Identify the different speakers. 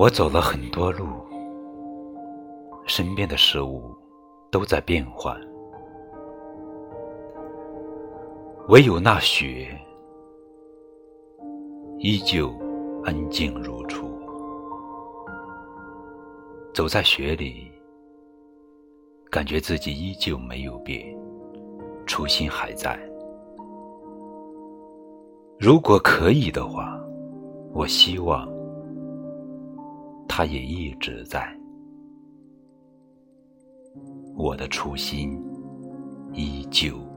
Speaker 1: 我走了很多路，身边的事物都在变换，唯有那雪依旧安静如初。走在雪里，感觉自己依旧没有变，初心还在。如果可以的话，我希望他也一直在。我的初心依旧。